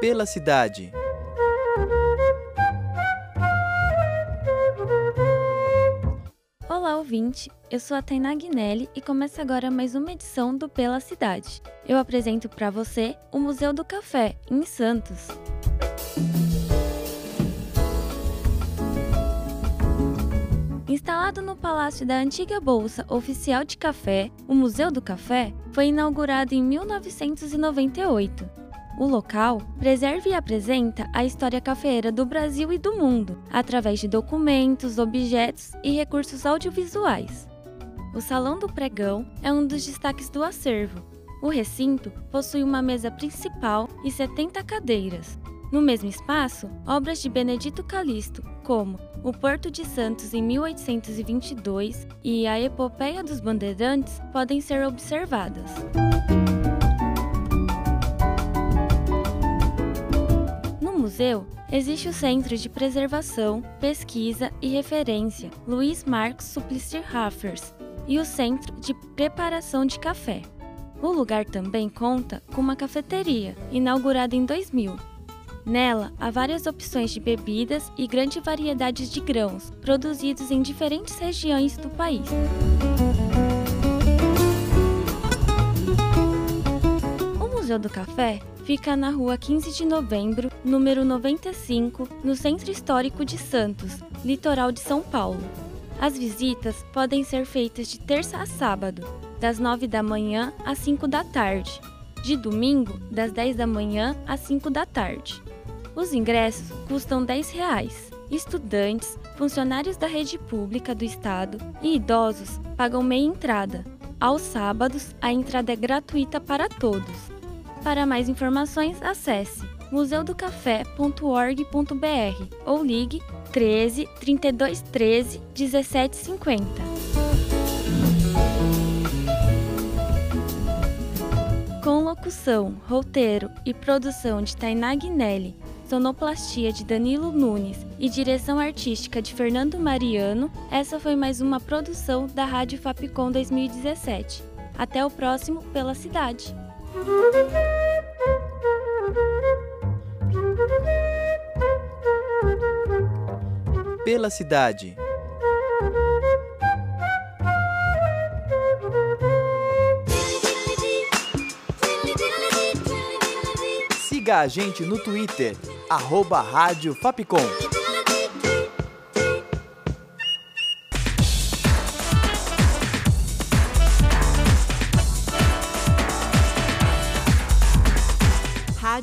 Pela cidade. Olá, ouvinte! Eu sou a Tainá Guinelli e começa agora mais uma edição do Pela Cidade. Eu apresento para você o Museu do Café, em Santos. Instalado no Palácio da antiga Bolsa Oficial de Café, o Museu do Café foi inaugurado em 1998. O local preserva e apresenta a história cafeeira do Brasil e do mundo, através de documentos, objetos e recursos audiovisuais. O Salão do Pregão é um dos destaques do acervo. O recinto possui uma mesa principal e 70 cadeiras. No mesmo espaço, obras de Benedito Calixto, como O Porto de Santos em 1822 e A Epopeia dos Bandeirantes, podem ser observadas. Museu, existe o Centro de Preservação, Pesquisa e Referência Luiz Marcos Suplicy Raffers e o Centro de Preparação de Café. O lugar também conta com uma cafeteria, inaugurada em 2000. Nela há várias opções de bebidas e grande variedade de grãos, produzidos em diferentes regiões do país. O Museu do Café fica na rua 15 de novembro, número 95, no Centro Histórico de Santos, litoral de São Paulo. As visitas podem ser feitas de terça a sábado, das 9 da manhã às 5 da tarde, de domingo, das 10 da manhã às 5 da tarde. Os ingressos custam 10 reais. Estudantes, funcionários da rede pública do estado e idosos pagam meia entrada. Aos sábados, a entrada é gratuita para todos. Para mais informações, acesse museudocafé.org.br ou ligue 13 32 13 17 50. Com locução, roteiro e produção de Tainá Guinelli, sonoplastia de Danilo Nunes e direção artística de Fernando Mariano, essa foi mais uma produção da Rádio Fapcom 2017. Até o próximo Pela Cidade. Pela cidade. Siga a gente no Twitter, arroba Rádio Fapcom.